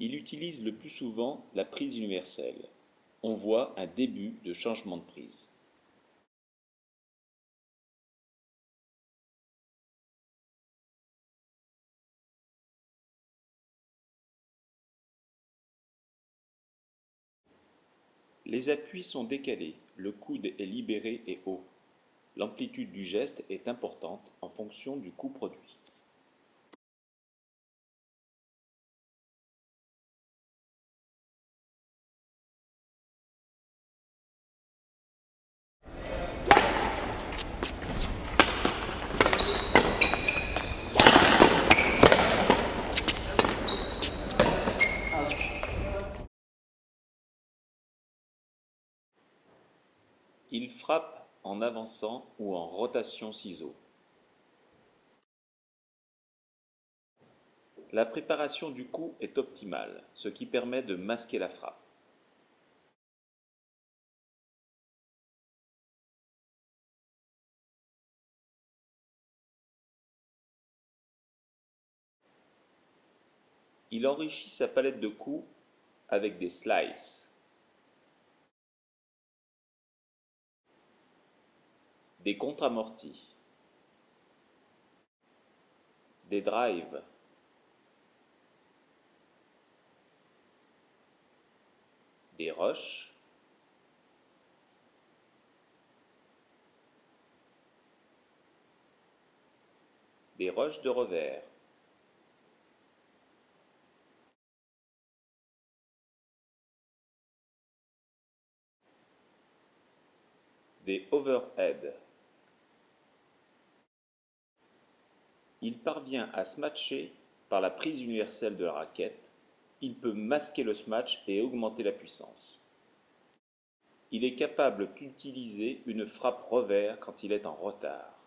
Il utilise le plus souvent la prise universelle. On voit un début de changement de prise. Les appuis sont décalés, le coude est libéré et haut. L'amplitude du geste est importante en fonction du coût produit. Il frappe en avançant ou en rotation ciseaux. La préparation du coup est optimale, ce qui permet de masquer la frappe. Il enrichit sa palette de coups avec des slices. Des contre-amortis, des drives, des rushs, des rushs de revers, des overhead. Il parvient à smatcher par la prise universelle de la raquette, il peut masquer le smash et augmenter la puissance. Il est capable d'utiliser une frappe revers quand il est en retard.